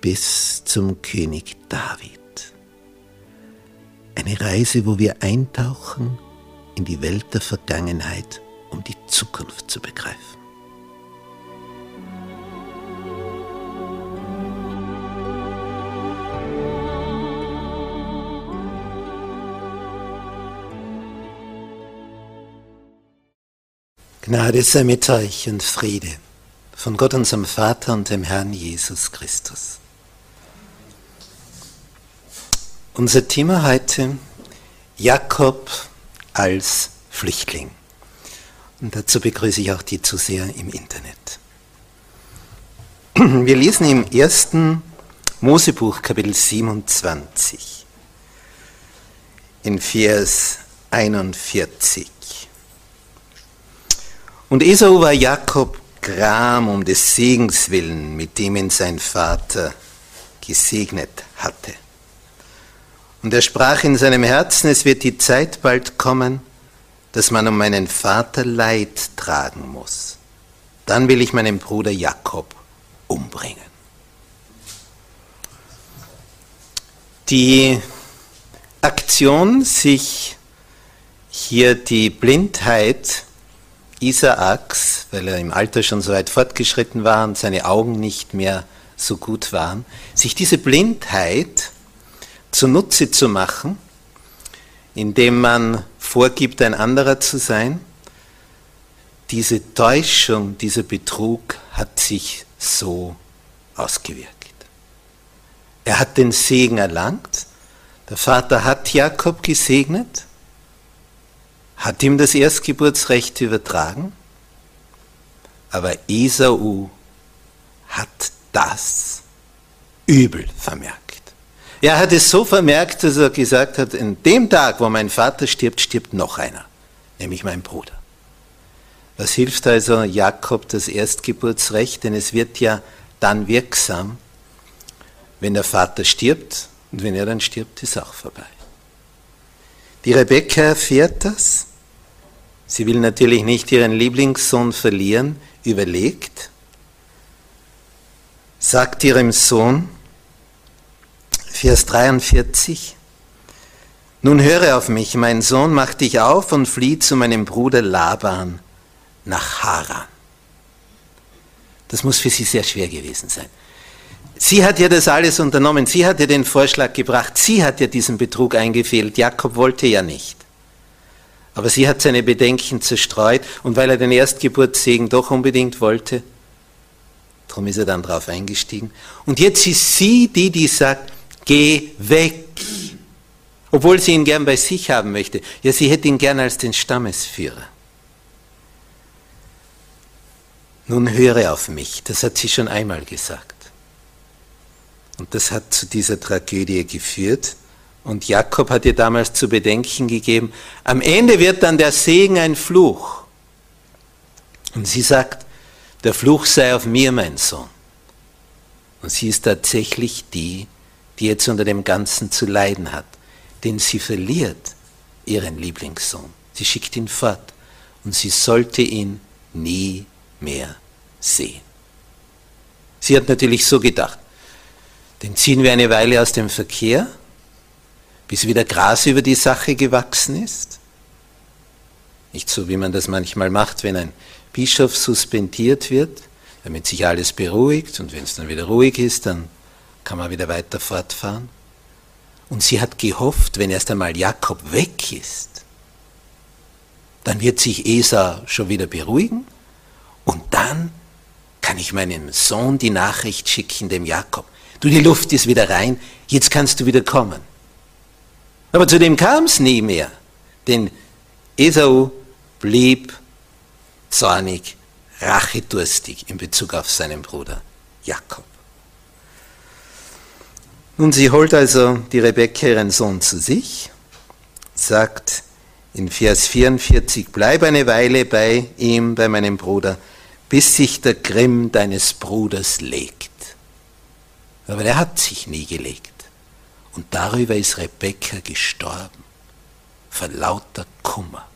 bis zum König David. Eine Reise, wo wir eintauchen in die Welt der Vergangenheit, um die Zukunft zu begreifen. Gnade sei mit euch und Friede von Gott unserem Vater und dem Herrn Jesus Christus. Unser Thema heute, Jakob als Flüchtling. Und dazu begrüße ich auch die Zuseher im Internet. Wir lesen im ersten Mosebuch Kapitel 27 in Vers 41. Und Esau war Jakob Gram um des Segens willen, mit dem ihn sein Vater gesegnet hatte. Und er sprach in seinem Herzen, es wird die Zeit bald kommen, dass man um meinen Vater Leid tragen muss. Dann will ich meinen Bruder Jakob umbringen. Die Aktion, sich hier die Blindheit Isaaks, weil er im Alter schon so weit fortgeschritten war und seine Augen nicht mehr so gut waren, sich diese Blindheit zunutze zu machen, indem man vorgibt, ein anderer zu sein. Diese Täuschung, dieser Betrug hat sich so ausgewirkt. Er hat den Segen erlangt. Der Vater hat Jakob gesegnet, hat ihm das Erstgeburtsrecht übertragen, aber Esau hat das übel vermerkt. Er hat es so vermerkt, dass er gesagt hat, in dem Tag, wo mein Vater stirbt, stirbt noch einer, nämlich mein Bruder. Was hilft also Jakob das Erstgeburtsrecht? Denn es wird ja dann wirksam, wenn der Vater stirbt und wenn er dann stirbt, ist auch vorbei. Die Rebekka erfährt das. Sie will natürlich nicht ihren Lieblingssohn verlieren, überlegt, sagt ihrem Sohn, Vers 43. Nun höre auf mich, mein Sohn, mach dich auf und flieh zu meinem Bruder Laban nach Haran. Das muss für sie sehr schwer gewesen sein. Sie hat ja das alles unternommen, sie hat ja den Vorschlag gebracht, sie hat ja diesen Betrug eingefehlt, Jakob wollte ja nicht. Aber sie hat seine Bedenken zerstreut und weil er den Erstgeburtssegen doch unbedingt wollte, darum ist er dann drauf eingestiegen. Und jetzt ist sie die, die sagt, geh weg. Obwohl sie ihn gern bei sich haben möchte. Ja, sie hätte ihn gern als den Stammesführer. Nun höre auf mich, das hat sie schon einmal gesagt. Und das hat zu dieser Tragödie geführt. Und Jakob hat ihr damals zu bedenken gegeben, am Ende wird dann der Segen ein Fluch. Und sie sagt, der Fluch sei auf mir, mein Sohn. Und sie ist tatsächlich die, die jetzt unter dem Ganzen zu leiden hat. Denn sie verliert ihren Lieblingssohn. Sie schickt ihn fort und sie sollte ihn nie mehr sehen. Sie hat natürlich so gedacht, den ziehen wir eine Weile aus dem Verkehr, bis wieder Gras über die Sache gewachsen ist. Nicht so, wie man das manchmal macht, wenn ein Bischof suspendiert wird. damit sich alles beruhigt und wenn es dann wieder ruhig ist, dann kann man wieder weiter fortfahren. Und sie hat gehofft, wenn erst einmal Jakob weg ist, dann wird sich Esau schon wieder beruhigen und dann kann ich meinem Sohn die Nachricht schicken, dem Jakob. Du, die Luft ist wieder rein, jetzt kannst du wieder kommen. Aber zu dem kam es nie mehr, denn Esau blieb zornig, rachedurstig in Bezug auf seinen Bruder Jakob. Nun, sie holt also die Rebekka ihren Sohn zu sich, sagt in Vers 44, bleib eine Weile bei ihm, bei meinem Bruder, bis sich der Grimm deines Bruders legt. Aber er hat sich nie gelegt. Und darüber ist Rebekka gestorben, vor lauter Kummer,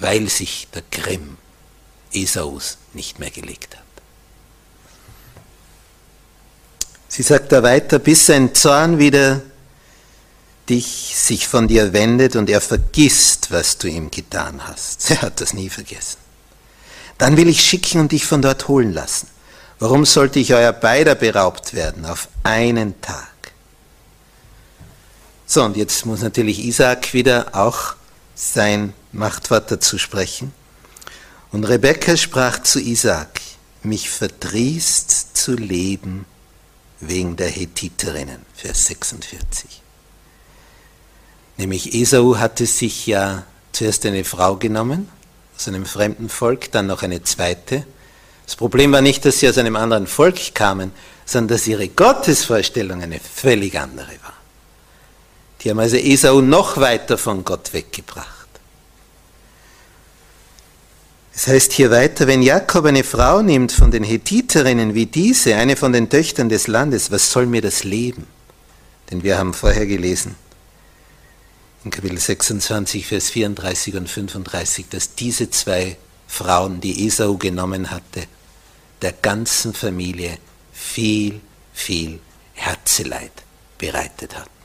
weil sich der Grimm Esaus nicht mehr gelegt hat. Sie sagt da weiter, bis sein Zorn wieder dich sich von dir wendet und er vergisst, was du ihm getan hast. Er hat das nie vergessen. Dann will ich schicken und dich von dort holen lassen. Warum sollte ich euer beider beraubt werden auf einen Tag? So, und jetzt muss natürlich Isaac wieder auch sein Machtwort dazu sprechen. Und Rebekka sprach zu Isaac, mich verdrießt zu leben wegen der Hethiterinnen, Vers 46. Nämlich Esau hatte sich ja zuerst eine Frau genommen, aus einem fremden Volk, dann noch eine zweite. Das Problem war nicht, dass sie aus einem anderen Volk kamen, sondern dass ihre Gottesvorstellung eine völlig andere war. Die haben also Esau noch weiter von Gott weggebracht. Es heißt hier weiter, wenn Jakob eine Frau nimmt von den Hethiterinnen wie diese, eine von den Töchtern des Landes, was soll mir das Leben? Denn wir haben vorher gelesen, in Kapitel 26, Vers 34 und 35, dass diese zwei Frauen, die Esau genommen hatte, der ganzen Familie viel, viel Herzeleid bereitet hatten.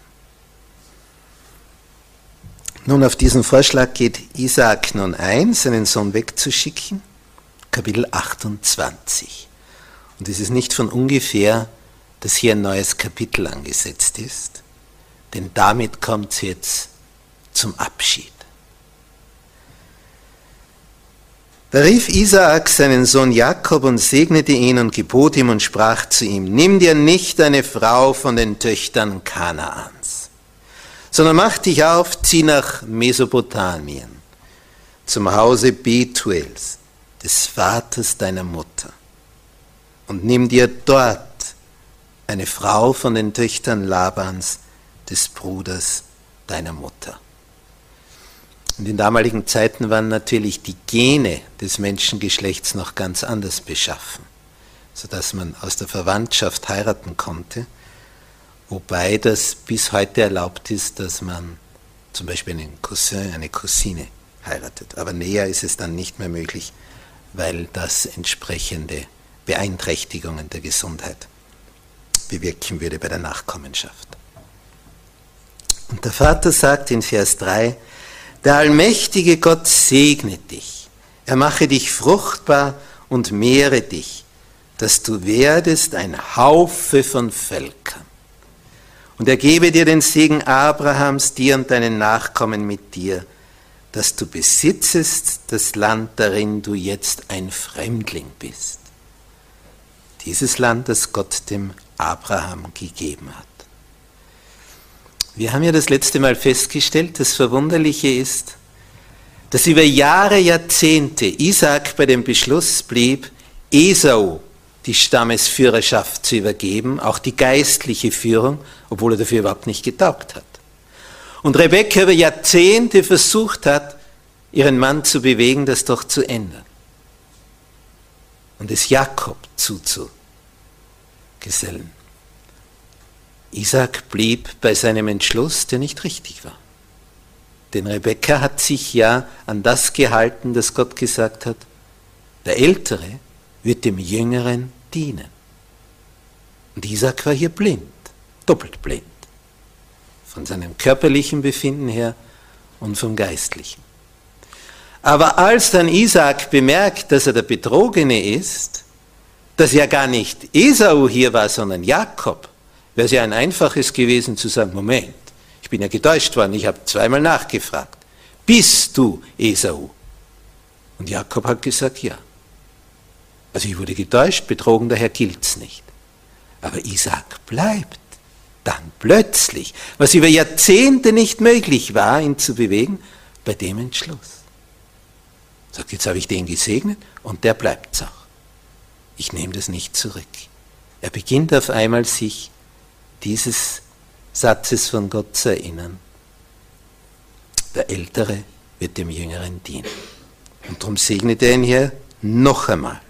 Nun, auf diesen Vorschlag geht Isaak nun ein, seinen Sohn wegzuschicken. Kapitel 28. Und es ist nicht von ungefähr, dass hier ein neues Kapitel angesetzt ist, denn damit kommt es jetzt zum Abschied. Da rief Isaak seinen Sohn Jakob und segnete ihn und gebot ihm und sprach zu ihm, nimm dir nicht eine Frau von den Töchtern Kanaans sondern mach dich auf, zieh nach Mesopotamien, zum Hause Betuels, des Vaters deiner Mutter, und nimm dir dort eine Frau von den Töchtern Labans, des Bruders deiner Mutter. Und in damaligen Zeiten waren natürlich die Gene des Menschengeschlechts noch ganz anders beschaffen, sodass man aus der Verwandtschaft heiraten konnte Wobei das bis heute erlaubt ist, dass man zum Beispiel einen Cousin, eine Cousine heiratet. Aber näher ist es dann nicht mehr möglich, weil das entsprechende Beeinträchtigungen der Gesundheit bewirken würde bei der Nachkommenschaft. Und der Vater sagt in Vers 3, der allmächtige Gott segne dich, er mache dich fruchtbar und mehre dich, dass du werdest ein Haufe von Völkern. Und er gebe dir den Segen Abrahams, dir und deinen Nachkommen mit dir, dass du besitzest das Land, darin du jetzt ein Fremdling bist. Dieses Land, das Gott dem Abraham gegeben hat. Wir haben ja das letzte Mal festgestellt, das Verwunderliche ist, dass über Jahre, Jahrzehnte Isaac bei dem Beschluss blieb, Esau die Stammesführerschaft zu übergeben, auch die geistliche Führung, obwohl er dafür überhaupt nicht getaugt hat. Und Rebekka über Jahrzehnte versucht hat, ihren Mann zu bewegen, das doch zu ändern. Und es Jakob zuzugesellen. Isaac blieb bei seinem Entschluss, der nicht richtig war. Denn Rebekka hat sich ja an das gehalten, das Gott gesagt hat, der Ältere wird dem Jüngeren dienen. Und Isaac war hier blind, doppelt blind. Von seinem körperlichen Befinden her und vom geistlichen. Aber als dann Isaac bemerkt, dass er der Betrogene ist, dass ja gar nicht Esau hier war, sondern Jakob, wäre es ja ein einfaches gewesen zu sagen, Moment, ich bin ja getäuscht worden, ich habe zweimal nachgefragt. Bist du Esau? Und Jakob hat gesagt, ja. Also ich wurde getäuscht, betrogen, daher gilt's nicht. Aber Isaac bleibt dann plötzlich, was über Jahrzehnte nicht möglich war, ihn zu bewegen, bei dem Entschluss. Sagt, jetzt habe ich den gesegnet und der bleibt auch. Ich nehme das nicht zurück. Er beginnt auf einmal sich dieses Satzes von Gott zu erinnern. Der Ältere wird dem Jüngeren dienen. Und darum segnet er ihn hier noch einmal.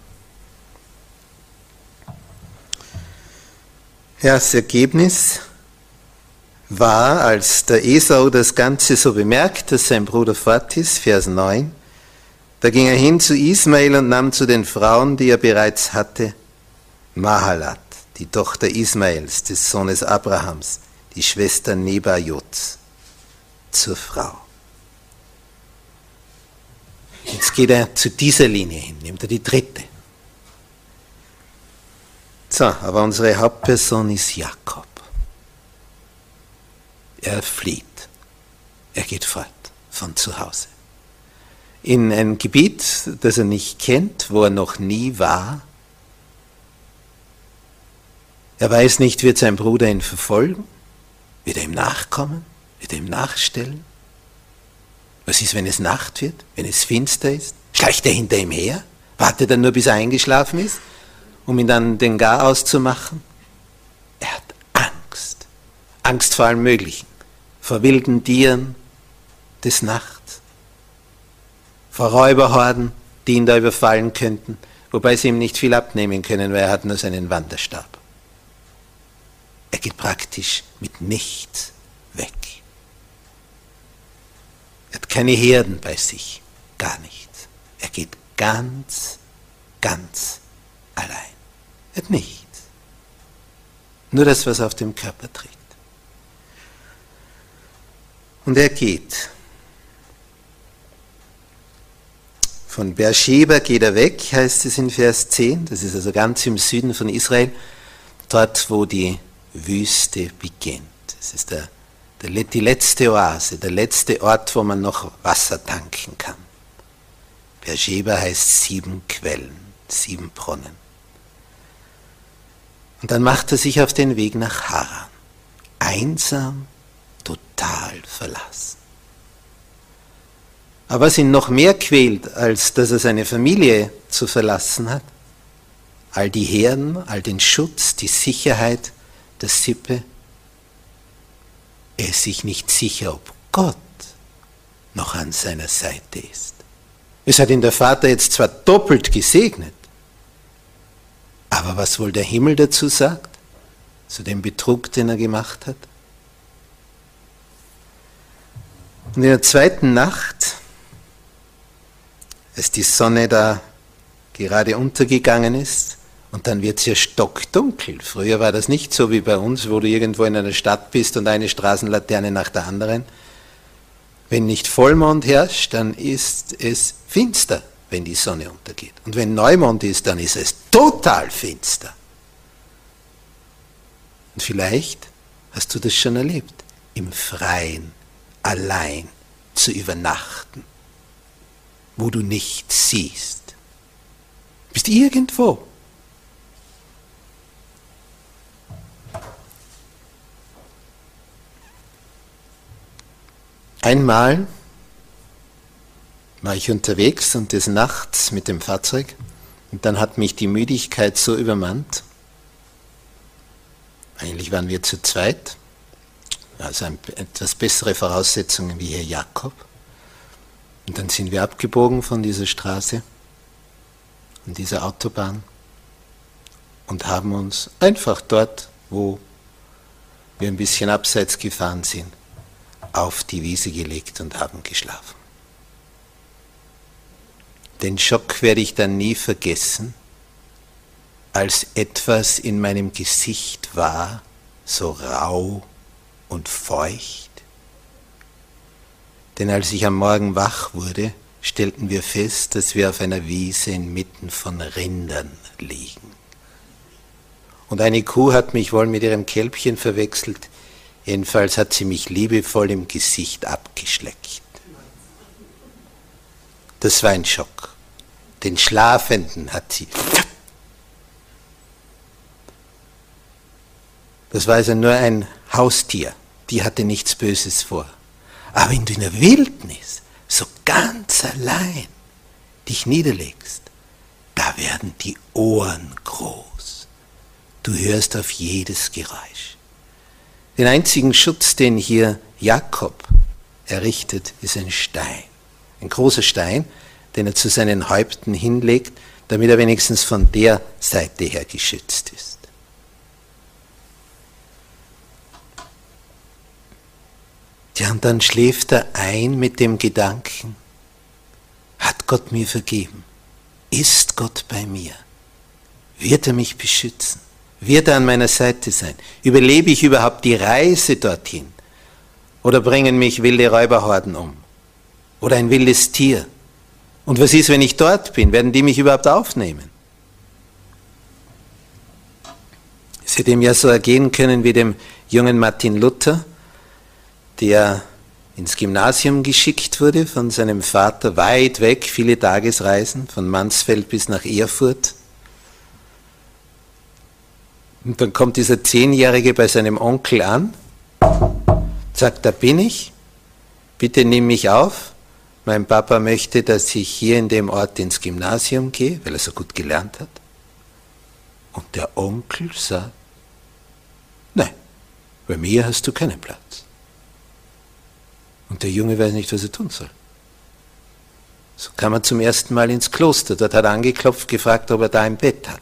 Das Ergebnis war, als der Esau das Ganze so bemerkt, dass sein Bruder fort ist, Vers 9, da ging er hin zu Ismael und nahm zu den Frauen, die er bereits hatte, Mahalat, die Tochter Ismaels, des Sohnes Abrahams, die Schwester Nebajots, zur Frau. Jetzt geht er zu dieser Linie hin, nimmt er die dritte. So, aber unsere Hauptperson ist Jakob. Er flieht. Er geht fort von zu Hause. In ein Gebiet, das er nicht kennt, wo er noch nie war. Er weiß nicht, wird sein Bruder ihn verfolgen? Wird er ihm nachkommen? Wird er ihm nachstellen? Was ist, wenn es Nacht wird, wenn es finster ist? Schleicht er hinter ihm her? Wartet er nur, bis er eingeschlafen ist, um ihn dann den Gar auszumachen? Er hat Angst. Angst vor allem Möglichen vor wilden Tieren des Nachts, vor Räuberhorden, die ihn da überfallen könnten, wobei sie ihm nicht viel abnehmen können, weil er hat nur seinen Wanderstab. Er geht praktisch mit nichts weg. Er hat keine Herden bei sich, gar nichts. Er geht ganz, ganz allein. Hat nichts. Nur das, was auf dem Körper trägt. Und er geht. Von Beersheba geht er weg, heißt es in Vers 10. Das ist also ganz im Süden von Israel, dort, wo die Wüste beginnt. Das ist der, der, die letzte Oase, der letzte Ort, wo man noch Wasser tanken kann. Beersheba heißt sieben Quellen, sieben Brunnen. Und dann macht er sich auf den Weg nach Haran. Einsam total verlassen. Aber was ihn noch mehr quält, als dass er seine Familie zu verlassen hat, all die Herden, all den Schutz, die Sicherheit der Sippe, er ist sich nicht sicher, ob Gott noch an seiner Seite ist. Es hat ihn der Vater jetzt zwar doppelt gesegnet, aber was wohl der Himmel dazu sagt, zu dem Betrug, den er gemacht hat? Und in der zweiten Nacht, als die Sonne da gerade untergegangen ist, und dann wird es ja stockdunkel. Früher war das nicht so wie bei uns, wo du irgendwo in einer Stadt bist und eine Straßenlaterne nach der anderen. Wenn nicht Vollmond herrscht, dann ist es finster, wenn die Sonne untergeht. Und wenn Neumond ist, dann ist es total finster. Und vielleicht hast du das schon erlebt, im Freien allein zu übernachten, wo du nichts siehst. Bist irgendwo. Einmal war ich unterwegs und des Nachts mit dem Fahrzeug und dann hat mich die Müdigkeit so übermannt. Eigentlich waren wir zu zweit also ein, etwas bessere Voraussetzungen wie Herr Jakob. Und dann sind wir abgebogen von dieser Straße, von dieser Autobahn und haben uns einfach dort, wo wir ein bisschen abseits gefahren sind, auf die Wiese gelegt und haben geschlafen. Den Schock werde ich dann nie vergessen, als etwas in meinem Gesicht war, so rau und feucht? Denn als ich am Morgen wach wurde, stellten wir fest, dass wir auf einer Wiese inmitten von Rindern liegen. Und eine Kuh hat mich wohl mit ihrem Kälbchen verwechselt. Jedenfalls hat sie mich liebevoll im Gesicht abgeschleckt. Das war ein Schock. Den Schlafenden hat sie. Das war also nur ein Haustier. Die hatte nichts Böses vor. Aber wenn du in der Wildnis so ganz allein dich niederlegst, da werden die Ohren groß. Du hörst auf jedes Geräusch. Den einzigen Schutz, den hier Jakob errichtet, ist ein Stein. Ein großer Stein, den er zu seinen Häupten hinlegt, damit er wenigstens von der Seite her geschützt ist. Ja, und dann schläft er ein mit dem Gedanken, hat Gott mir vergeben? Ist Gott bei mir? Wird er mich beschützen? Wird er an meiner Seite sein? Überlebe ich überhaupt die Reise dorthin? Oder bringen mich wilde Räuberhorden um? Oder ein wildes Tier? Und was ist, wenn ich dort bin? Werden die mich überhaupt aufnehmen? Es hätte ihm ja so ergehen können wie dem jungen Martin Luther, der ins Gymnasium geschickt wurde von seinem Vater, weit weg, viele Tagesreisen, von Mansfeld bis nach Erfurt. Und dann kommt dieser Zehnjährige bei seinem Onkel an, sagt, da bin ich, bitte nimm mich auf. Mein Papa möchte, dass ich hier in dem Ort ins Gymnasium gehe, weil er so gut gelernt hat. Und der Onkel sagt, nein, bei mir hast du keinen Platz. Und der Junge weiß nicht, was er tun soll. So kam er zum ersten Mal ins Kloster. Dort hat er angeklopft, gefragt, ob er da ein Bett hat.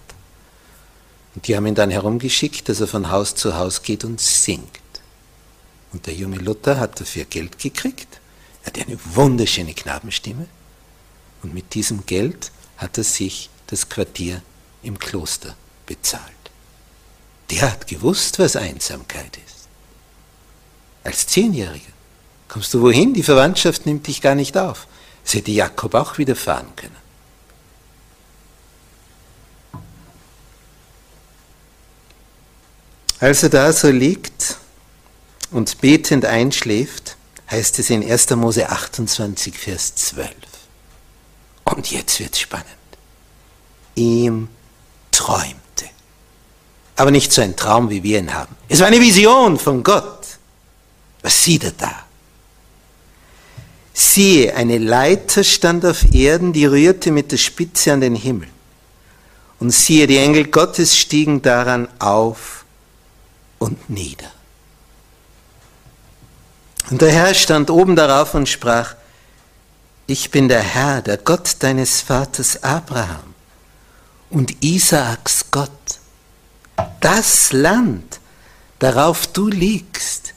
Und die haben ihn dann herumgeschickt, dass er von Haus zu Haus geht und singt. Und der junge Luther hat dafür Geld gekriegt. Er hat eine wunderschöne Knabenstimme. Und mit diesem Geld hat er sich das Quartier im Kloster bezahlt. Der hat gewusst, was Einsamkeit ist. Als Zehnjähriger. Kommst du wohin? Die Verwandtschaft nimmt dich gar nicht auf. Das hätte Jakob auch widerfahren können. Als er da so liegt und betend einschläft, heißt es in 1. Mose 28, Vers 12. Und jetzt wird's spannend. Ihm träumte. Aber nicht so ein Traum, wie wir ihn haben. Es war eine Vision von Gott. Was sieht er da? Siehe, eine Leiter stand auf Erden, die rührte mit der Spitze an den Himmel. Und siehe, die Engel Gottes stiegen daran auf und nieder. Und der Herr stand oben darauf und sprach, ich bin der Herr, der Gott deines Vaters Abraham und Isaaks Gott. Das Land, darauf du liegst,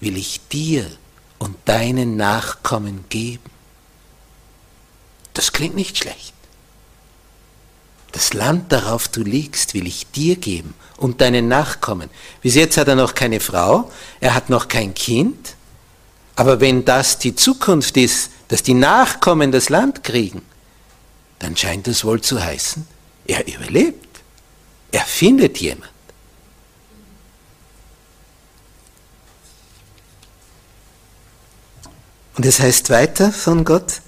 will ich dir und deinen Nachkommen geben. Das klingt nicht schlecht. Das Land, darauf du liegst, will ich dir geben und deinen Nachkommen. Bis jetzt hat er noch keine Frau, er hat noch kein Kind, aber wenn das die Zukunft ist, dass die Nachkommen das Land kriegen, dann scheint es wohl zu heißen, er überlebt, er findet jemand. Und es heißt weiter von Gott,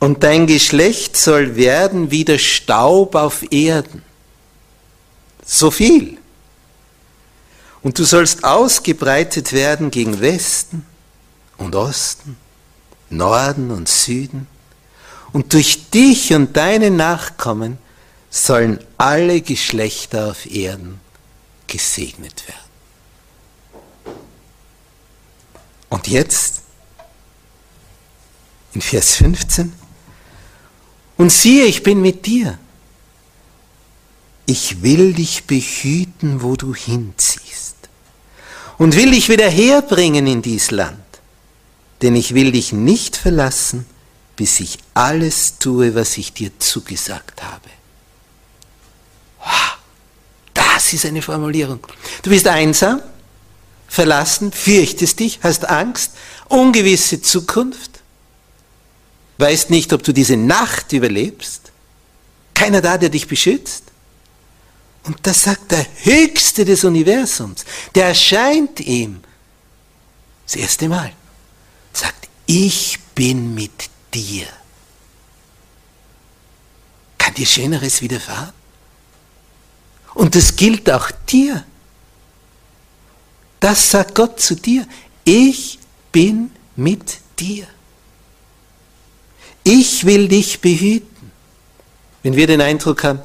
und dein Geschlecht soll werden wie der Staub auf Erden. So viel. Und du sollst ausgebreitet werden gegen Westen und Osten, Norden und Süden. Und durch dich und deine Nachkommen sollen alle Geschlechter auf Erden gesegnet werden. Und jetzt in Vers 15. Und siehe, ich bin mit dir. Ich will dich behüten, wo du hinziehst. Und will dich wieder herbringen in dies Land. Denn ich will dich nicht verlassen, bis ich alles tue, was ich dir zugesagt habe. Das ist eine Formulierung. Du bist einsam, verlassen, fürchtest dich, hast Angst, ungewisse Zukunft weißt nicht, ob du diese Nacht überlebst, keiner da, der dich beschützt. Und das sagt der Höchste des Universums, der erscheint ihm das erste Mal, sagt, ich bin mit dir. Kann dir Schöneres widerfahren? Und das gilt auch dir. Das sagt Gott zu dir. Ich bin mit dir. Ich will dich behüten. Wenn wir den Eindruck haben,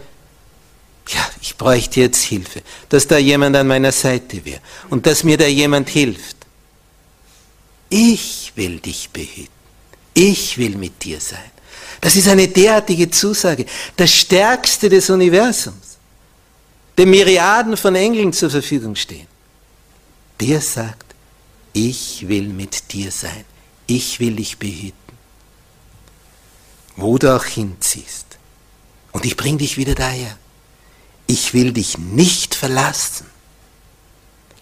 ja, ich bräuchte jetzt Hilfe, dass da jemand an meiner Seite wäre und dass mir da jemand hilft. Ich will dich behüten. Ich will mit dir sein. Das ist eine derartige Zusage, das Stärkste des Universums, dem Myriaden von Engeln zur Verfügung stehen. Der sagt, ich will mit dir sein. Ich will dich behüten. Wo du auch hinziehst. Und ich bring dich wieder daher. Ich will dich nicht verlassen.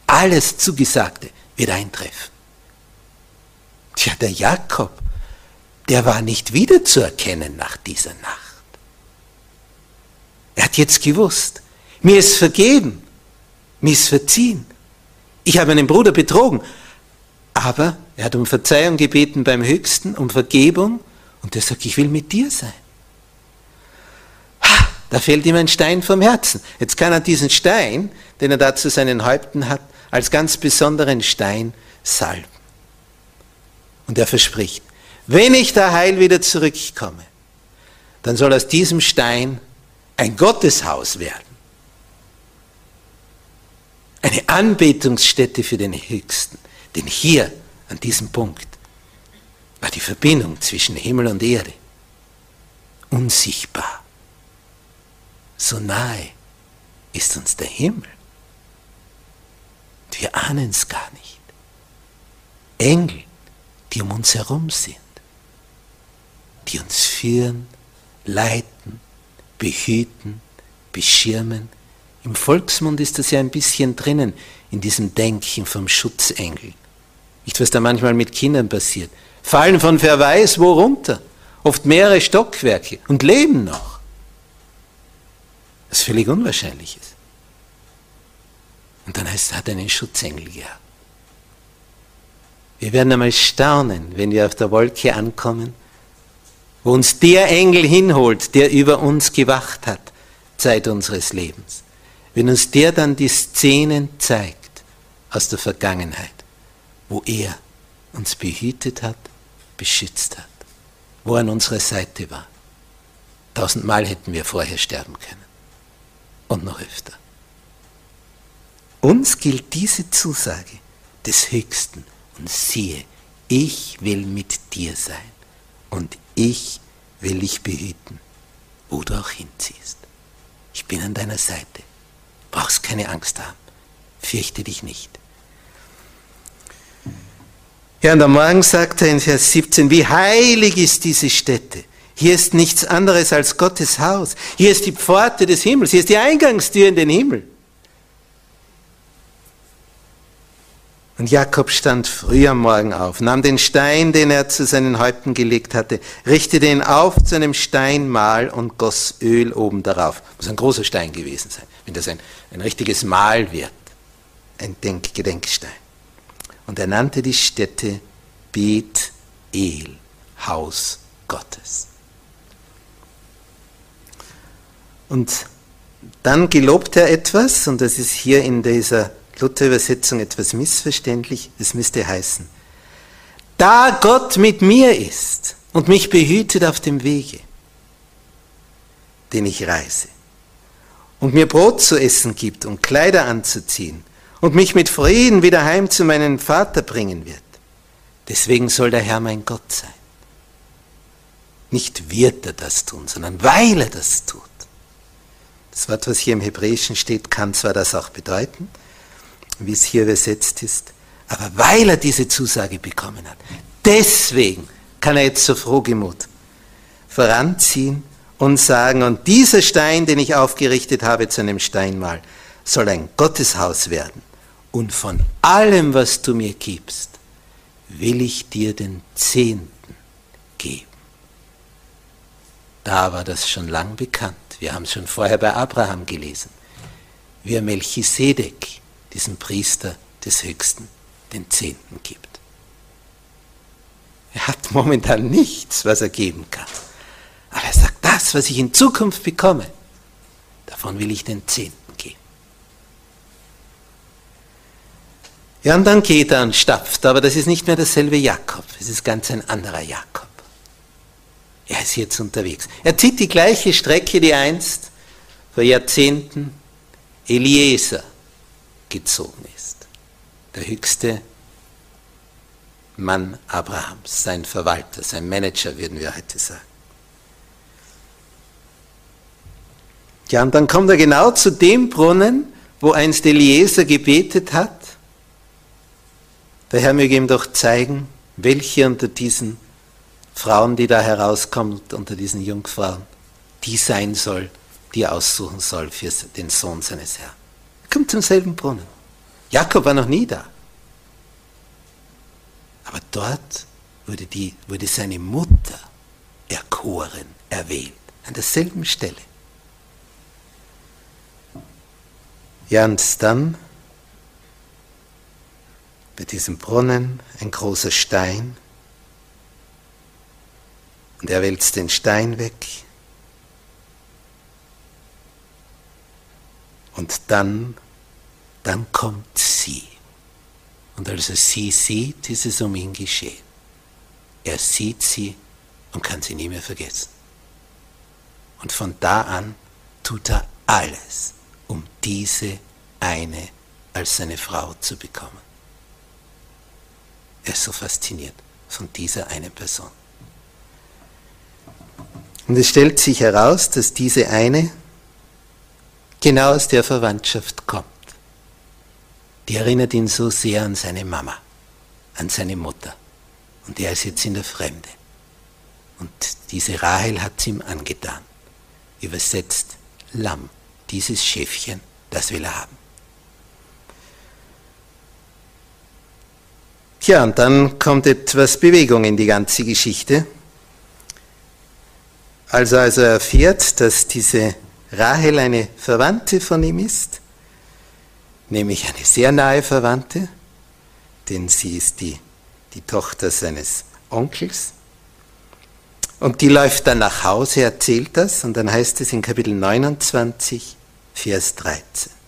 Alles Zugesagte wird eintreffen. Tja, der Jakob, der war nicht wiederzuerkennen nach dieser Nacht. Er hat jetzt gewusst, mir ist vergeben, mir ist verziehen. Ich habe meinen Bruder betrogen, aber er hat um Verzeihung gebeten beim Höchsten, um Vergebung, und er sagt, ich will mit dir sein. Da fällt ihm ein Stein vom Herzen. Jetzt kann er diesen Stein, den er da zu seinen Häupten hat, als ganz besonderen Stein salben. Und er verspricht, wenn ich da heil wieder zurückkomme, dann soll aus diesem Stein ein Gotteshaus werden. Eine Anbetungsstätte für den Höchsten. Denn hier, an diesem Punkt, war die Verbindung zwischen Himmel und Erde unsichtbar. So nahe ist uns der Himmel. Wir ahnen es gar nicht. Engel die um uns herum sind, die uns führen, leiten, behüten, beschirmen. Im Volksmund ist das ja ein bisschen drinnen, in diesem Denken vom Schutzengel. Nicht, was da manchmal mit Kindern passiert. Fallen von wer weiß wo runter, oft mehrere Stockwerke und leben noch. Was völlig unwahrscheinlich ist. Und dann heißt es, hat einen Schutzengel gehabt. Wir werden einmal staunen, wenn wir auf der Wolke ankommen, wo uns der Engel hinholt, der über uns gewacht hat, Zeit unseres Lebens. Wenn uns der dann die Szenen zeigt aus der Vergangenheit, wo er uns behütet hat, beschützt hat, wo er an unserer Seite war. Tausendmal hätten wir vorher sterben können. Und noch öfter. Uns gilt diese Zusage des Höchsten und siehe, ich will mit dir sein und ich will dich behüten, wo du auch hinziehst. Ich bin an deiner Seite. Brauchst keine Angst haben. Fürchte dich nicht. Ja, und am Morgen sagt er in Vers 17, wie heilig ist diese Stätte. Hier ist nichts anderes als Gottes Haus. Hier ist die Pforte des Himmels. Hier ist die Eingangstür in den Himmel. Und Jakob stand früh am Morgen auf, nahm den Stein, den er zu seinen Häupten gelegt hatte, richtete ihn auf zu einem Steinmal und goss Öl oben darauf. Muss ein großer Stein gewesen sein, wenn das ein, ein richtiges Mal wird. Ein Denk Gedenkstein. Und er nannte die Stätte Bet El, Haus Gottes. Und dann gelobt er etwas, und das ist hier in dieser Luther-Übersetzung etwas missverständlich, es müsste heißen, da Gott mit mir ist und mich behütet auf dem Wege, den ich reise, und mir Brot zu essen gibt und Kleider anzuziehen und mich mit Frieden wieder heim zu meinem Vater bringen wird, deswegen soll der Herr mein Gott sein. Nicht wird er das tun, sondern weil er das tut. Das Wort, was hier im Hebräischen steht, kann zwar das auch bedeuten, wie es hier übersetzt ist. Aber weil er diese Zusage bekommen hat, deswegen kann er jetzt so frohgemut voranziehen und sagen, und dieser Stein, den ich aufgerichtet habe zu einem Steinmal, soll ein Gotteshaus werden. Und von allem, was du mir gibst, will ich dir den Zehnten geben. Da war das schon lang bekannt. Wir haben es schon vorher bei Abraham gelesen wie er Melchisedek, diesem Priester des Höchsten, den Zehnten gibt. Er hat momentan nichts, was er geben kann. Aber er sagt, das, was ich in Zukunft bekomme, davon will ich den Zehnten geben. Ja, und dann geht er und stapft, aber das ist nicht mehr derselbe Jakob, es ist ganz ein anderer Jakob. Er ist jetzt unterwegs. Er zieht die gleiche Strecke, die einst vor Jahrzehnten Eliezer gezogen ist. Der höchste Mann Abrahams, sein Verwalter, sein Manager, würden wir heute sagen. Ja, und dann kommt er genau zu dem Brunnen, wo einst Eliezer gebetet hat. Der Herr möge ihm doch zeigen, welche unter diesen Frauen, die da herauskommt, unter diesen Jungfrauen, die sein soll, die er aussuchen soll für den Sohn seines Herrn. Er kommt zum selben Brunnen. Jakob war noch nie da. Aber dort wurde, die, wurde seine Mutter erkoren, erwählt, an derselben Stelle. Ja, und dann bei diesem Brunnen ein großer Stein und er wälzt den Stein weg und dann, dann kommt sie. Und als er sie sieht, ist es um ihn geschehen. Er sieht sie und kann sie nie mehr vergessen. Und von da an tut er alles, um diese eine als seine Frau zu bekommen. Er ist so fasziniert von dieser einen Person. Und es stellt sich heraus, dass diese eine genau aus der Verwandtschaft kommt die erinnert ihn so sehr an seine Mama, an seine Mutter. Und er ist jetzt in der Fremde. Und diese Rahel hat es ihm angetan. Übersetzt Lamm, dieses Schäfchen, das will er haben. Tja, und dann kommt etwas Bewegung in die ganze Geschichte. Also, also er erfährt, dass diese Rahel eine Verwandte von ihm ist, nämlich eine sehr nahe Verwandte, denn sie ist die, die Tochter seines Onkels. Und die läuft dann nach Hause, erzählt das, und dann heißt es in Kapitel 29, Vers 13.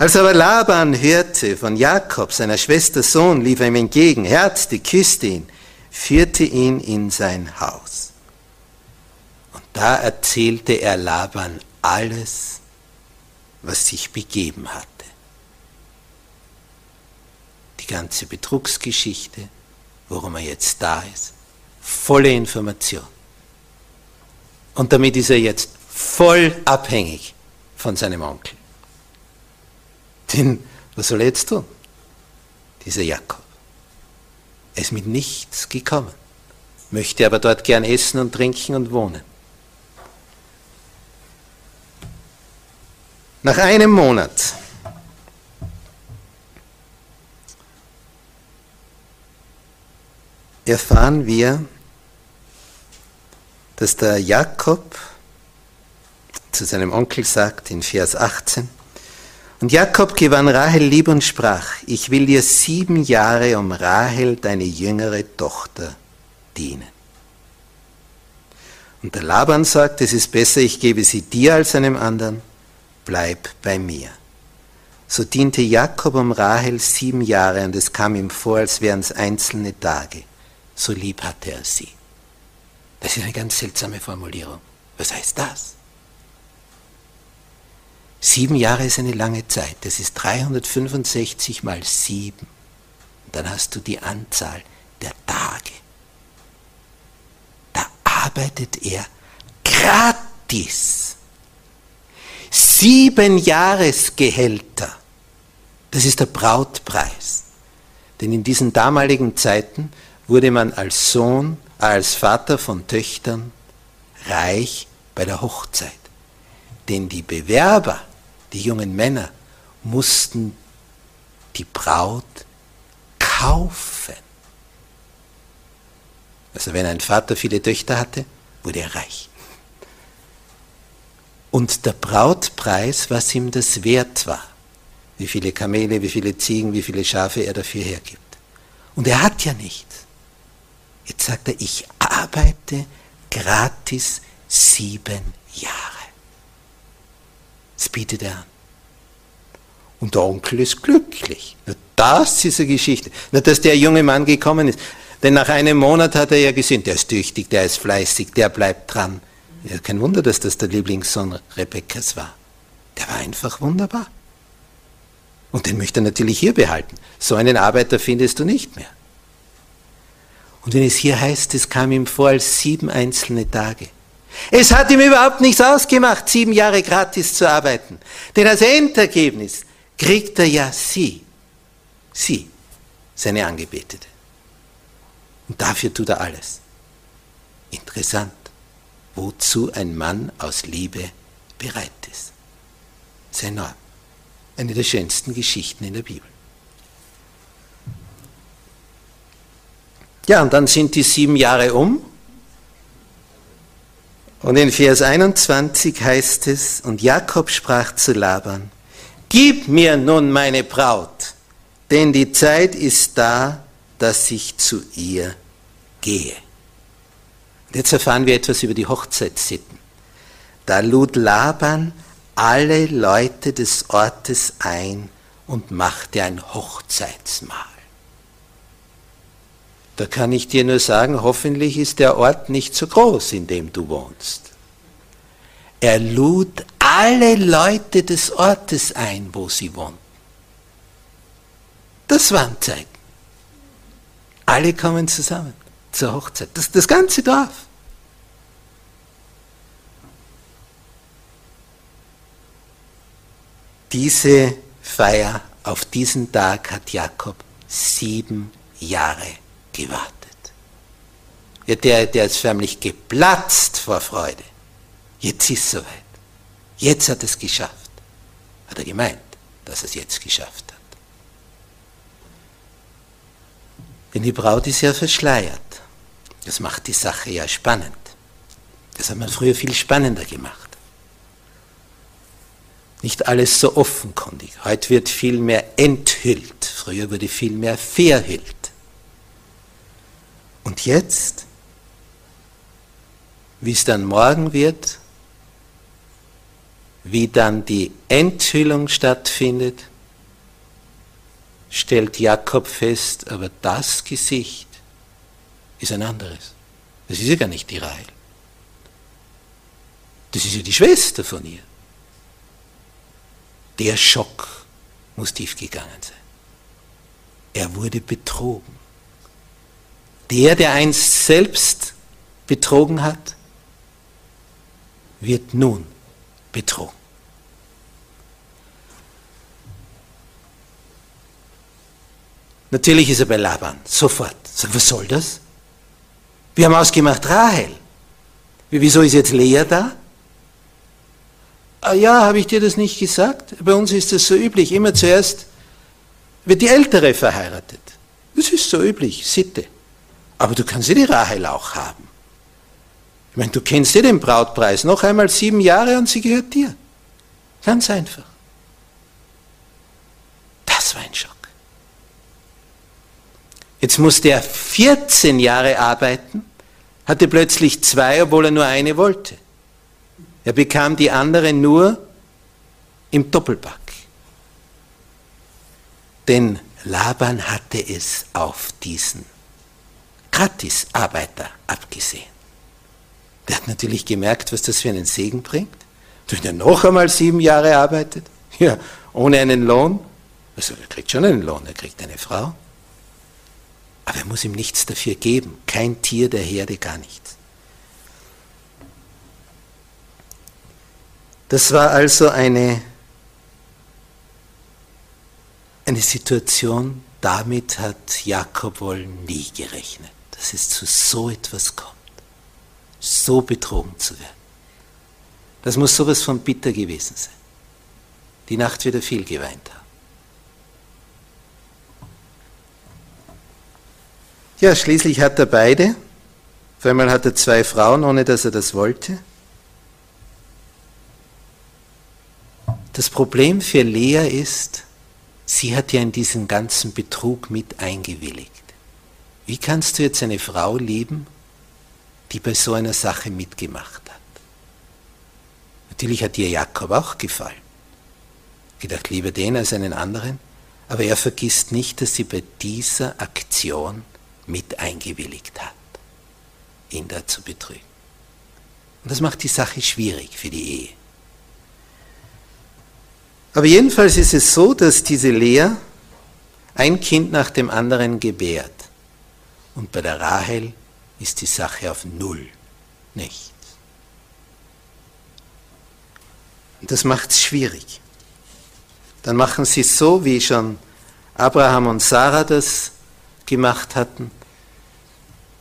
Als aber Laban hörte von Jakob, seiner Schwester Sohn, lief er ihm entgegen, herzte, küsste ihn, führte ihn in sein Haus. Und da erzählte er Laban alles, was sich begeben hat ganze Betrugsgeschichte, worum er jetzt da ist. Volle Information. Und damit ist er jetzt voll abhängig von seinem Onkel. Denn was soll er jetzt tun? Dieser Jakob. Er ist mit nichts gekommen, möchte aber dort gern essen und trinken und wohnen. Nach einem Monat erfahren wir, dass der Jakob zu seinem Onkel sagt in Vers 18, und Jakob gewann Rahel lieb und sprach, ich will dir sieben Jahre um Rahel, deine jüngere Tochter, dienen. Und der Laban sagt, es ist besser, ich gebe sie dir als einem anderen, bleib bei mir. So diente Jakob um Rahel sieben Jahre und es kam ihm vor, als wären es einzelne Tage so lieb hatte er sie. Das ist eine ganz seltsame Formulierung. Was heißt das? Sieben Jahre ist eine lange Zeit. Das ist 365 mal sieben. Dann hast du die Anzahl der Tage. Da arbeitet er gratis. Sieben Jahresgehälter. Das ist der Brautpreis. Denn in diesen damaligen Zeiten wurde man als Sohn, als Vater von Töchtern reich bei der Hochzeit. Denn die Bewerber, die jungen Männer, mussten die Braut kaufen. Also wenn ein Vater viele Töchter hatte, wurde er reich. und der Brautpreis, was ihm das wert war. Wie viele Kamele, wie viele Ziegen, wie viele Schafe er dafür hergibt. Und er hat ja nichts. Jetzt sagt er, ich arbeite gratis sieben Jahre. Bietet er an. Und der Onkel ist glücklich. Das ist eine Geschichte. Nur, dass der junge Mann gekommen ist. Denn nach einem Monat hat er ja gesehen, der ist tüchtig, der ist fleißig, der bleibt dran. Ja, kein Wunder, dass das der Lieblingssohn Rebekkas war. Der war einfach wunderbar. Und den möchte er natürlich hier behalten. So einen Arbeiter findest du nicht mehr. Und wenn es hier heißt, es kam ihm vor als sieben einzelne Tage. Es hat ihm überhaupt nichts ausgemacht, sieben Jahre gratis zu arbeiten. Denn als Endergebnis kriegt er ja sie, sie, seine Angebetete. Und dafür tut er alles. Interessant, wozu ein Mann aus Liebe bereit ist. Sehr enorm. Eine der schönsten Geschichten in der Bibel. Ja, und dann sind die sieben Jahre um. Und in Vers 21 heißt es, und Jakob sprach zu Laban, Gib mir nun meine Braut, denn die Zeit ist da, dass ich zu ihr gehe. Und jetzt erfahren wir etwas über die Hochzeitssitten. Da lud Laban alle Leute des Ortes ein und machte ein Hochzeitsmahl. Da kann ich dir nur sagen, hoffentlich ist der Ort nicht so groß, in dem du wohnst. Er lud alle Leute des Ortes ein, wo sie wohnten. Das waren Zeiten. Alle kommen zusammen zur Hochzeit. Das, das ganze Dorf. Diese Feier auf diesen Tag hat Jakob sieben Jahre gewartet. Ja, der, der ist förmlich geplatzt vor Freude. Jetzt ist es soweit. Jetzt hat es geschafft. Hat er gemeint, dass er es jetzt geschafft hat. Denn die Braut ist ja verschleiert. Das macht die Sache ja spannend. Das hat man früher viel spannender gemacht. Nicht alles so offenkundig. Heute wird viel mehr enthüllt. Früher wurde viel mehr verhüllt. Und jetzt, wie es dann morgen wird, wie dann die Enthüllung stattfindet, stellt Jakob fest, aber das Gesicht ist ein anderes. Das ist ja gar nicht die Rahel. Das ist ja die Schwester von ihr. Der Schock muss tief gegangen sein. Er wurde betrogen. Der, der einst selbst betrogen hat, wird nun betrogen. Natürlich ist er bei Laban, sofort. Sagt, was soll das? Wir haben ausgemacht Rahel. Wieso ist jetzt Lea da? Ah ja, habe ich dir das nicht gesagt? Bei uns ist das so üblich. Immer zuerst wird die Ältere verheiratet. Das ist so üblich, Sitte. Aber du kannst ja die Rahel auch haben. Ich meine, du kennst ja den Brautpreis. Noch einmal sieben Jahre und sie gehört dir. Ganz einfach. Das war ein Schock. Jetzt musste er 14 Jahre arbeiten, hatte plötzlich zwei, obwohl er nur eine wollte. Er bekam die andere nur im Doppelpack. Denn Laban hatte es auf diesen Gratisarbeiter abgesehen. Der hat natürlich gemerkt, was das für einen Segen bringt. Wenn er noch einmal sieben Jahre arbeitet, ja, ohne einen Lohn, also er kriegt schon einen Lohn, er kriegt eine Frau, aber er muss ihm nichts dafür geben, kein Tier der Herde, gar nichts. Das war also eine, eine Situation, damit hat Jakob wohl nie gerechnet dass es zu so etwas kommt, so betrogen zu werden. Das muss sowas von bitter gewesen sein. Die Nacht wird er viel geweint haben. Ja, schließlich hat er beide. Auf einmal hat er zwei Frauen, ohne dass er das wollte. Das Problem für Lea ist, sie hat ja in diesen ganzen Betrug mit eingewilligt. Wie kannst du jetzt eine Frau lieben, die bei so einer Sache mitgemacht hat? Natürlich hat dir Jakob auch gefallen. Gedacht, lieber den als einen anderen. Aber er vergisst nicht, dass sie bei dieser Aktion mit eingewilligt hat, ihn da zu betrügen. Und das macht die Sache schwierig für die Ehe. Aber jedenfalls ist es so, dass diese Lea ein Kind nach dem anderen gebärt. Und bei der Rahel ist die Sache auf Null. Nichts. Und das macht es schwierig. Dann machen sie es so, wie schon Abraham und Sarah das gemacht hatten,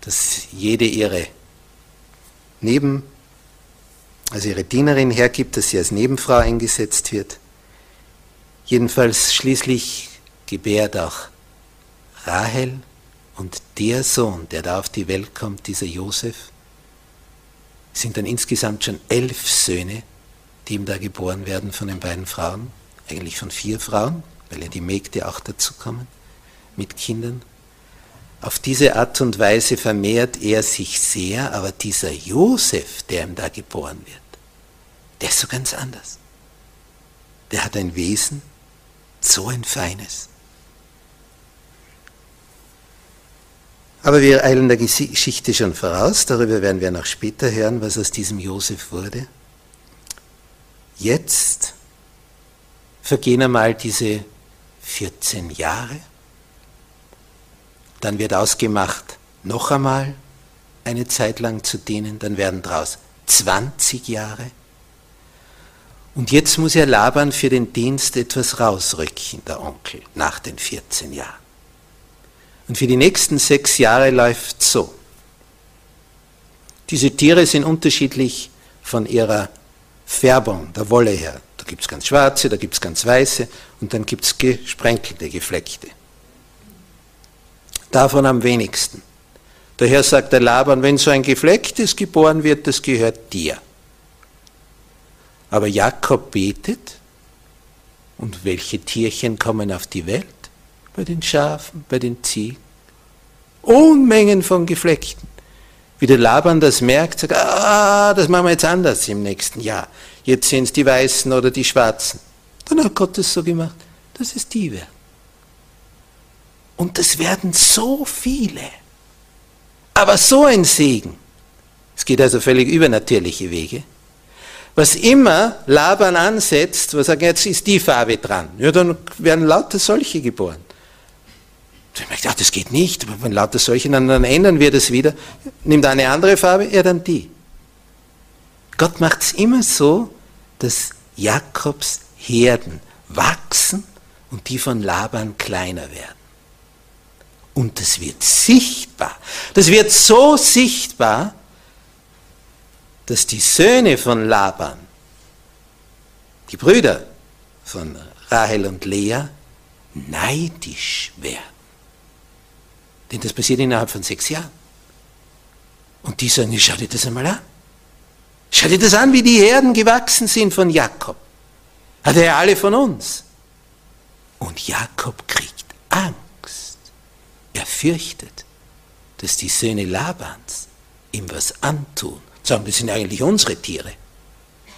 dass jede ihre Neben, also ihre Dienerin hergibt, dass sie als Nebenfrau eingesetzt wird. Jedenfalls schließlich gebärt auch Rahel und der Sohn, der da auf die Welt kommt, dieser Josef, sind dann insgesamt schon elf Söhne, die ihm da geboren werden von den beiden Frauen, eigentlich von vier Frauen, weil ja die Mägde auch dazu kommen mit Kindern. Auf diese Art und Weise vermehrt er sich sehr, aber dieser Josef, der ihm da geboren wird, der ist so ganz anders. Der hat ein Wesen, so ein feines. Aber wir eilen der Geschichte schon voraus, darüber werden wir noch später hören, was aus diesem Josef wurde. Jetzt vergehen einmal diese 14 Jahre, dann wird ausgemacht, noch einmal eine Zeit lang zu dienen, dann werden daraus 20 Jahre, und jetzt muss er Laban für den Dienst etwas rausrücken, der Onkel, nach den 14 Jahren. Und für die nächsten sechs Jahre läuft so. Diese Tiere sind unterschiedlich von ihrer Färbung, der Wolle her. Da gibt es ganz schwarze, da gibt es ganz weiße und dann gibt es gesprenkelte, gefleckte. Davon am wenigsten. Daher sagt der Laban, wenn so ein geflecktes geboren wird, das gehört dir. Aber Jakob betet und welche Tierchen kommen auf die Welt? Bei den Schafen, bei den Ziegen. Unmengen von Gefleckten. Wie der Laban das merkt, sagt, ah, das machen wir jetzt anders im nächsten Jahr. Jetzt sind es die Weißen oder die Schwarzen. Dann hat Gott es so gemacht, dass es die werden. Und das werden so viele. Aber so ein Segen. Es geht also völlig übernatürliche Wege. Was immer Laban ansetzt, was sagt, jetzt ist die Farbe dran. Ja, dann werden lauter solche geboren. Ich dachte, das geht nicht, wenn lauter solche, dann, dann ändern wir das wieder. Nimmt eine andere Farbe, ja dann die. Gott macht es immer so, dass Jakobs Herden wachsen und die von Laban kleiner werden. Und das wird sichtbar. Das wird so sichtbar, dass die Söhne von Laban, die Brüder von Rahel und Lea, neidisch werden. Denn das passiert innerhalb von sechs Jahren. Und die sagen, schau dir das einmal an. Schau dir das an, wie die Herden gewachsen sind von Jakob. Hat er ja alle von uns. Und Jakob kriegt Angst. Er fürchtet, dass die Söhne Labans ihm was antun sagen, das sind eigentlich unsere Tiere.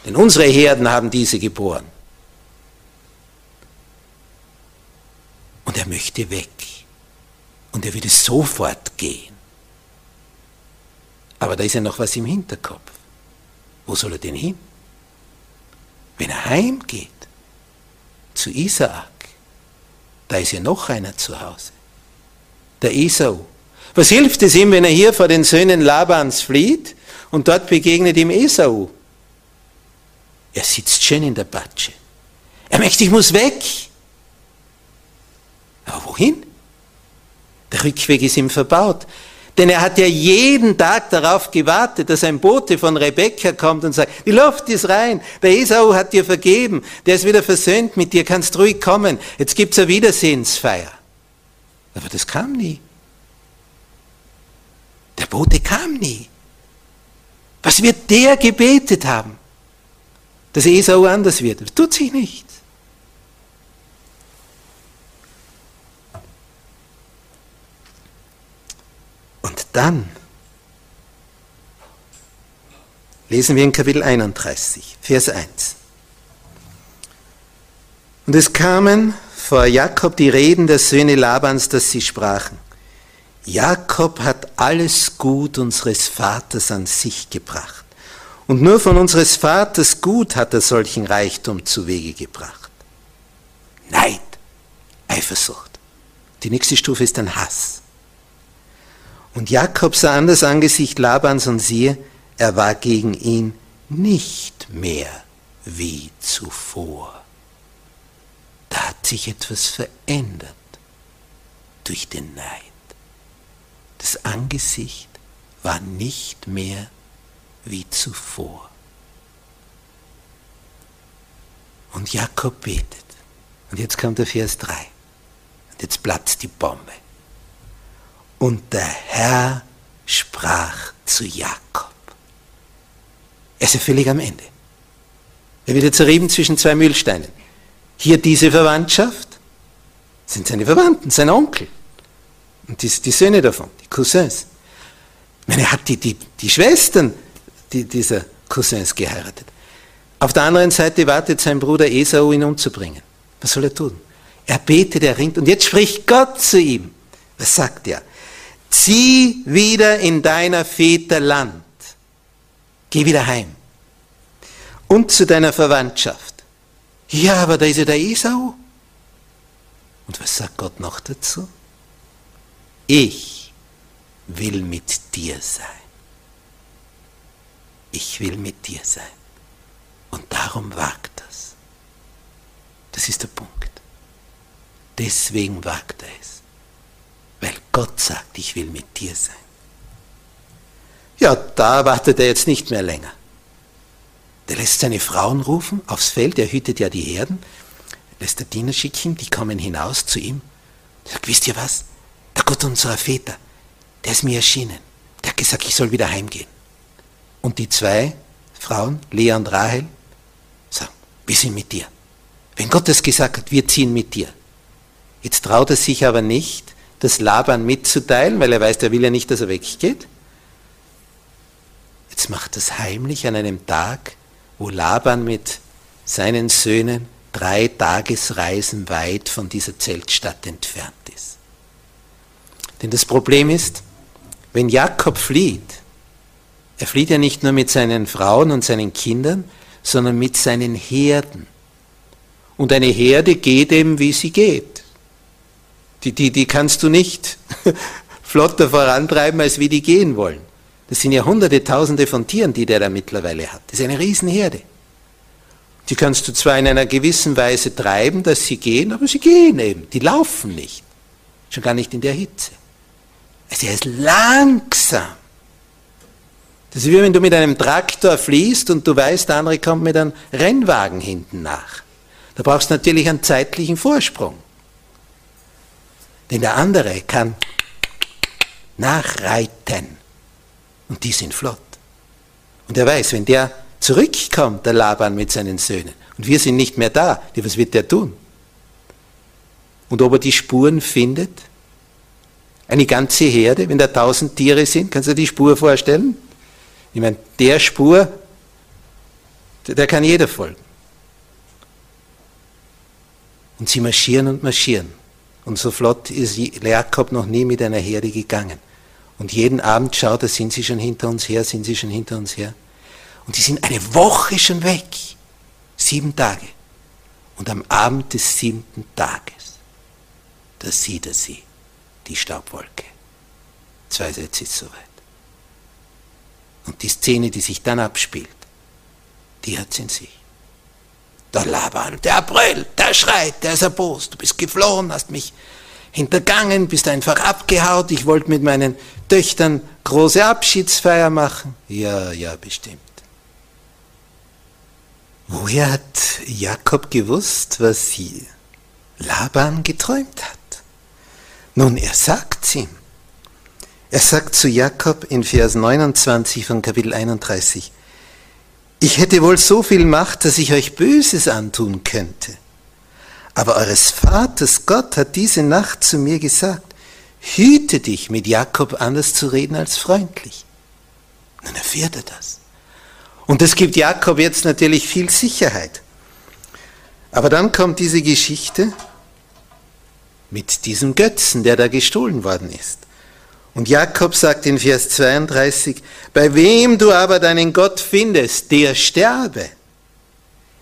Denn unsere Herden haben diese geboren. Und er möchte weg. Und er würde sofort gehen. Aber da ist ja noch was im Hinterkopf. Wo soll er denn hin? Wenn er heimgeht zu Isaak, da ist ja noch einer zu Hause. Der Esau. Was hilft es ihm, wenn er hier vor den Söhnen Labans flieht und dort begegnet ihm Esau. Er sitzt schön in der Patsche. Er möchte, ich muss weg. Aber wohin? Der Rückweg ist ihm verbaut. Denn er hat ja jeden Tag darauf gewartet, dass ein Bote von Rebekka kommt und sagt, die Luft ist rein, der Esau hat dir vergeben, der ist wieder versöhnt mit dir, kannst ruhig kommen, jetzt gibt's eine Wiedersehensfeier. Aber das kam nie. Der Bote kam nie. Was wird der gebetet haben? dass Esau anders wird. Das tut sich nicht. Und dann lesen wir in Kapitel 31, Vers 1. Und es kamen vor Jakob die Reden der Söhne Labans, dass sie sprachen. Jakob hat alles Gut unseres Vaters an sich gebracht. Und nur von unseres Vaters Gut hat er solchen Reichtum zu Wege gebracht. Neid, Eifersucht. Die nächste Stufe ist ein Hass. Und Jakob sah an das Angesicht Labans und siehe, er war gegen ihn nicht mehr wie zuvor. Da hat sich etwas verändert durch den Neid. Das Angesicht war nicht mehr wie zuvor. Und Jakob betet. Und jetzt kommt der Vers 3. Und jetzt platzt die Bombe. Und der Herr sprach zu Jakob. Er ist ja völlig am Ende. Er wird jetzt zerrieben zwischen zwei Mühlsteinen. Hier diese Verwandtschaft sind seine Verwandten, sein Onkel. Und die, die Söhne davon, die Cousins. Ich meine, er hat die, die, die Schwestern die, dieser Cousins geheiratet. Auf der anderen Seite wartet sein Bruder Esau, ihn umzubringen. Was soll er tun? Er betet, er ringt und jetzt spricht Gott zu ihm. Was sagt er? Zieh wieder in deiner Väter Land. Geh wieder heim. Und zu deiner Verwandtschaft. Ja, aber da ist ja der Esau. Und was sagt Gott noch dazu? Ich will mit dir sein. Ich will mit dir sein. Und darum wagt das. Das ist der Punkt. Deswegen wagt er es. Weil Gott sagt, ich will mit dir sein. Ja, da wartet er jetzt nicht mehr länger. Der lässt seine Frauen rufen aufs Feld, er hütet ja die Herden, lässt der Diener schicken, die kommen hinaus zu ihm. Er sagt, wisst ihr was? Der Gott unserer Väter, der ist mir erschienen. Der hat gesagt, ich soll wieder heimgehen. Und die zwei Frauen, Lea und Rahel, sagen, wir sind mit dir. Wenn Gott es gesagt hat, wir ziehen mit dir. Jetzt traut er sich aber nicht, das Laban mitzuteilen, weil er weiß, er will ja nicht, dass er weggeht. Jetzt macht es heimlich an einem Tag, wo Laban mit seinen Söhnen drei Tagesreisen weit von dieser Zeltstadt entfernt ist. Denn das Problem ist, wenn Jakob flieht, er flieht ja nicht nur mit seinen Frauen und seinen Kindern, sondern mit seinen Herden. Und eine Herde geht eben, wie sie geht. Die, die, die kannst du nicht flotter vorantreiben, als wie die gehen wollen. Das sind ja hunderte, tausende von Tieren, die der da mittlerweile hat. Das ist eine Riesenherde. Die kannst du zwar in einer gewissen Weise treiben, dass sie gehen, aber sie gehen eben. Die laufen nicht. Schon gar nicht in der Hitze. Also er ist langsam. Das ist wie wenn du mit einem Traktor fließt und du weißt, der andere kommt mit einem Rennwagen hinten nach. Da brauchst du natürlich einen zeitlichen Vorsprung. Denn der andere kann nachreiten. Und die sind flott. Und er weiß, wenn der zurückkommt, der Laban mit seinen Söhnen, und wir sind nicht mehr da, was wird der tun? Und ob er die Spuren findet? Eine ganze Herde, wenn da tausend Tiere sind, kannst du dir die Spur vorstellen? Ich meine, der Spur, der kann jeder folgen. Und sie marschieren und marschieren. Und so flott ist Jakob noch nie mit einer Herde gegangen. Und jeden Abend schaut er, sind sie schon hinter uns her, sind sie schon hinter uns her. Und die sind eine Woche schon weg. Sieben Tage. Und am Abend des siebten Tages, da sieht er sie, die Staubwolke. Zwei Sätze ist soweit. Und die Szene, die sich dann abspielt, die hat sie in sich. Der Laban, der brüllt, der schreit, der ist erbost. Du bist geflohen, hast mich hintergangen, bist einfach abgehaut. Ich wollte mit meinen Töchtern große Abschiedsfeier machen. Ja, ja, bestimmt. Woher hat Jakob gewusst, was Laban geträumt hat? Nun, er sagt ihm. Er sagt zu Jakob in Vers 29 von Kapitel 31, Ich hätte wohl so viel Macht, dass ich euch Böses antun könnte. Aber eures Vaters Gott hat diese Nacht zu mir gesagt, hüte dich, mit Jakob anders zu reden als freundlich. Dann erfährt er das. Und das gibt Jakob jetzt natürlich viel Sicherheit. Aber dann kommt diese Geschichte mit diesem Götzen, der da gestohlen worden ist. Und Jakob sagt in Vers 32, bei wem du aber deinen Gott findest, der sterbe.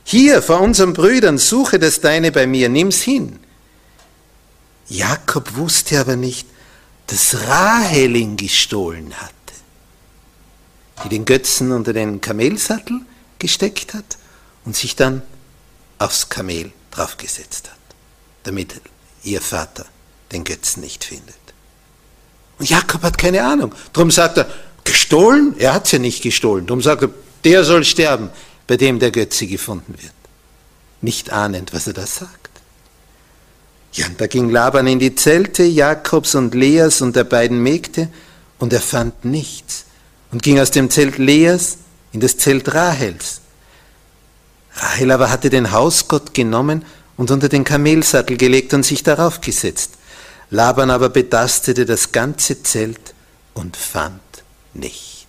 Hier vor unseren Brüdern suche das deine bei mir, nimm's hin. Jakob wusste aber nicht, dass Rahel ihn gestohlen hatte, die den Götzen unter den Kamelsattel gesteckt hat und sich dann aufs Kamel draufgesetzt hat, damit ihr Vater den Götzen nicht findet. Und Jakob hat keine Ahnung. Darum sagt er, gestohlen? Er hat es ja nicht gestohlen. Darum sagt er, der soll sterben, bei dem der Götze gefunden wird. Nicht ahnend, was er da sagt. Ja, und da ging Laban in die Zelte Jakobs und Leas und der beiden Mägde und er fand nichts und ging aus dem Zelt Leas in das Zelt Rahels. Rahel aber hatte den Hausgott genommen und unter den Kamelsattel gelegt und sich darauf gesetzt. Laban aber betastete das ganze Zelt und fand nichts.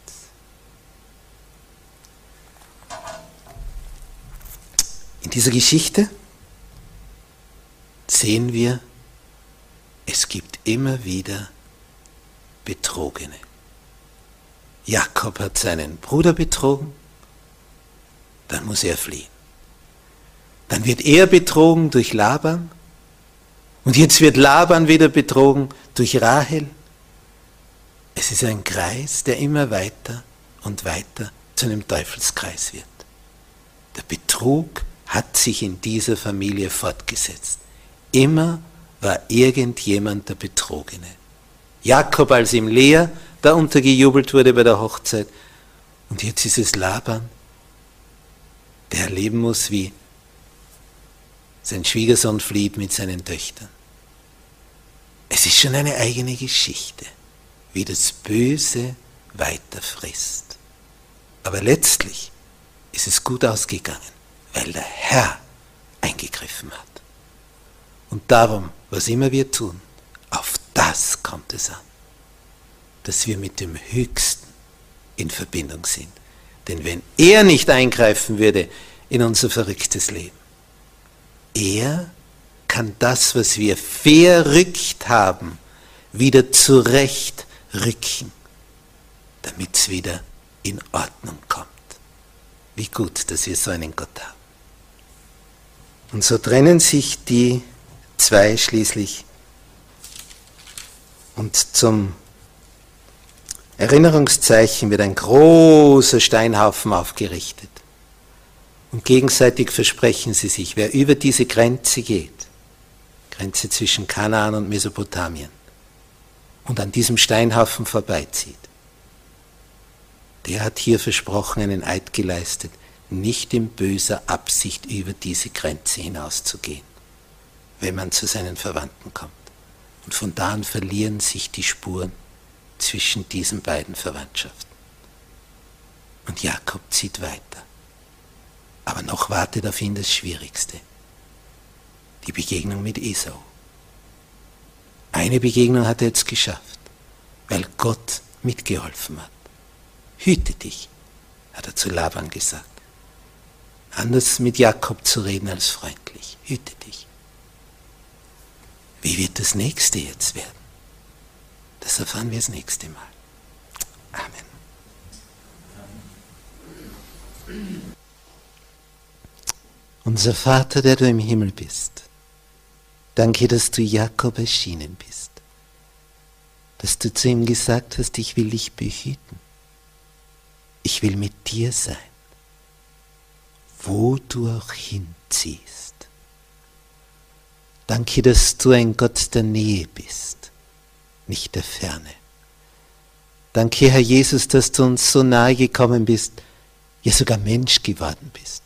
In dieser Geschichte sehen wir, es gibt immer wieder Betrogene. Jakob hat seinen Bruder betrogen, dann muss er fliehen. Dann wird er betrogen durch Laban und jetzt wird Laban wieder betrogen durch Rahel. Es ist ein Kreis, der immer weiter und weiter zu einem Teufelskreis wird. Der Betrug hat sich in dieser Familie fortgesetzt. Immer war irgendjemand der Betrogene. Jakob, als ihm Lea da untergejubelt wurde bei der Hochzeit. Und jetzt ist es Laban, der erleben muss, wie sein Schwiegersohn flieht mit seinen Töchtern. Es ist schon eine eigene Geschichte, wie das Böse weiter frisst. Aber letztlich ist es gut ausgegangen, weil der Herr eingegriffen hat. Und darum, was immer wir tun, auf das kommt es an, dass wir mit dem Höchsten in Verbindung sind. Denn wenn er nicht eingreifen würde in unser verrücktes Leben, er kann das, was wir verrückt haben, wieder zurechtrücken, damit es wieder in Ordnung kommt. Wie gut, dass wir so einen Gott haben. Und so trennen sich die zwei schließlich und zum Erinnerungszeichen wird ein großer Steinhaufen aufgerichtet. Und gegenseitig versprechen sie sich, wer über diese Grenze geht, Grenze zwischen Kanaan und Mesopotamien, und an diesem Steinhaufen vorbeizieht, der hat hier versprochen, einen Eid geleistet, nicht in böser Absicht über diese Grenze hinauszugehen, wenn man zu seinen Verwandten kommt. Und von da an verlieren sich die Spuren zwischen diesen beiden Verwandtschaften. Und Jakob zieht weiter. Aber noch wartet auf ihn das Schwierigste. Die Begegnung mit Esau. Eine Begegnung hat er jetzt geschafft, weil Gott mitgeholfen hat. Hüte dich, hat er zu Laban gesagt. Anders mit Jakob zu reden als freundlich. Hüte dich. Wie wird das nächste jetzt werden? Das erfahren wir das nächste Mal. Amen. Unser Vater, der du im Himmel bist, danke, dass du Jakob erschienen bist, dass du zu ihm gesagt hast, ich will dich behüten, ich will mit dir sein, wo du auch hinziehst. Danke, dass du ein Gott der Nähe bist, nicht der Ferne. Danke, Herr Jesus, dass du uns so nahe gekommen bist, ja sogar Mensch geworden bist.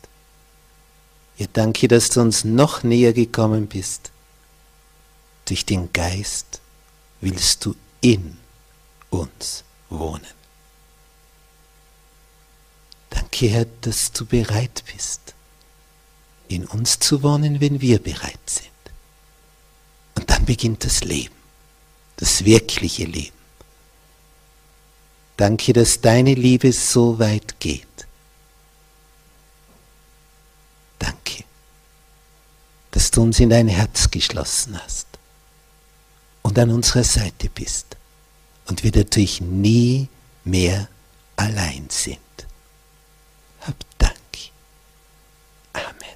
Ja, danke, dass du uns noch näher gekommen bist. Durch den Geist willst du in uns wohnen. Danke, Herr, dass du bereit bist, in uns zu wohnen, wenn wir bereit sind. Und dann beginnt das Leben, das wirkliche Leben. Danke, dass deine Liebe so weit geht. Danke, dass du uns in dein Herz geschlossen hast und an unserer Seite bist und wir dadurch nie mehr allein sind. Hab Dank. Amen.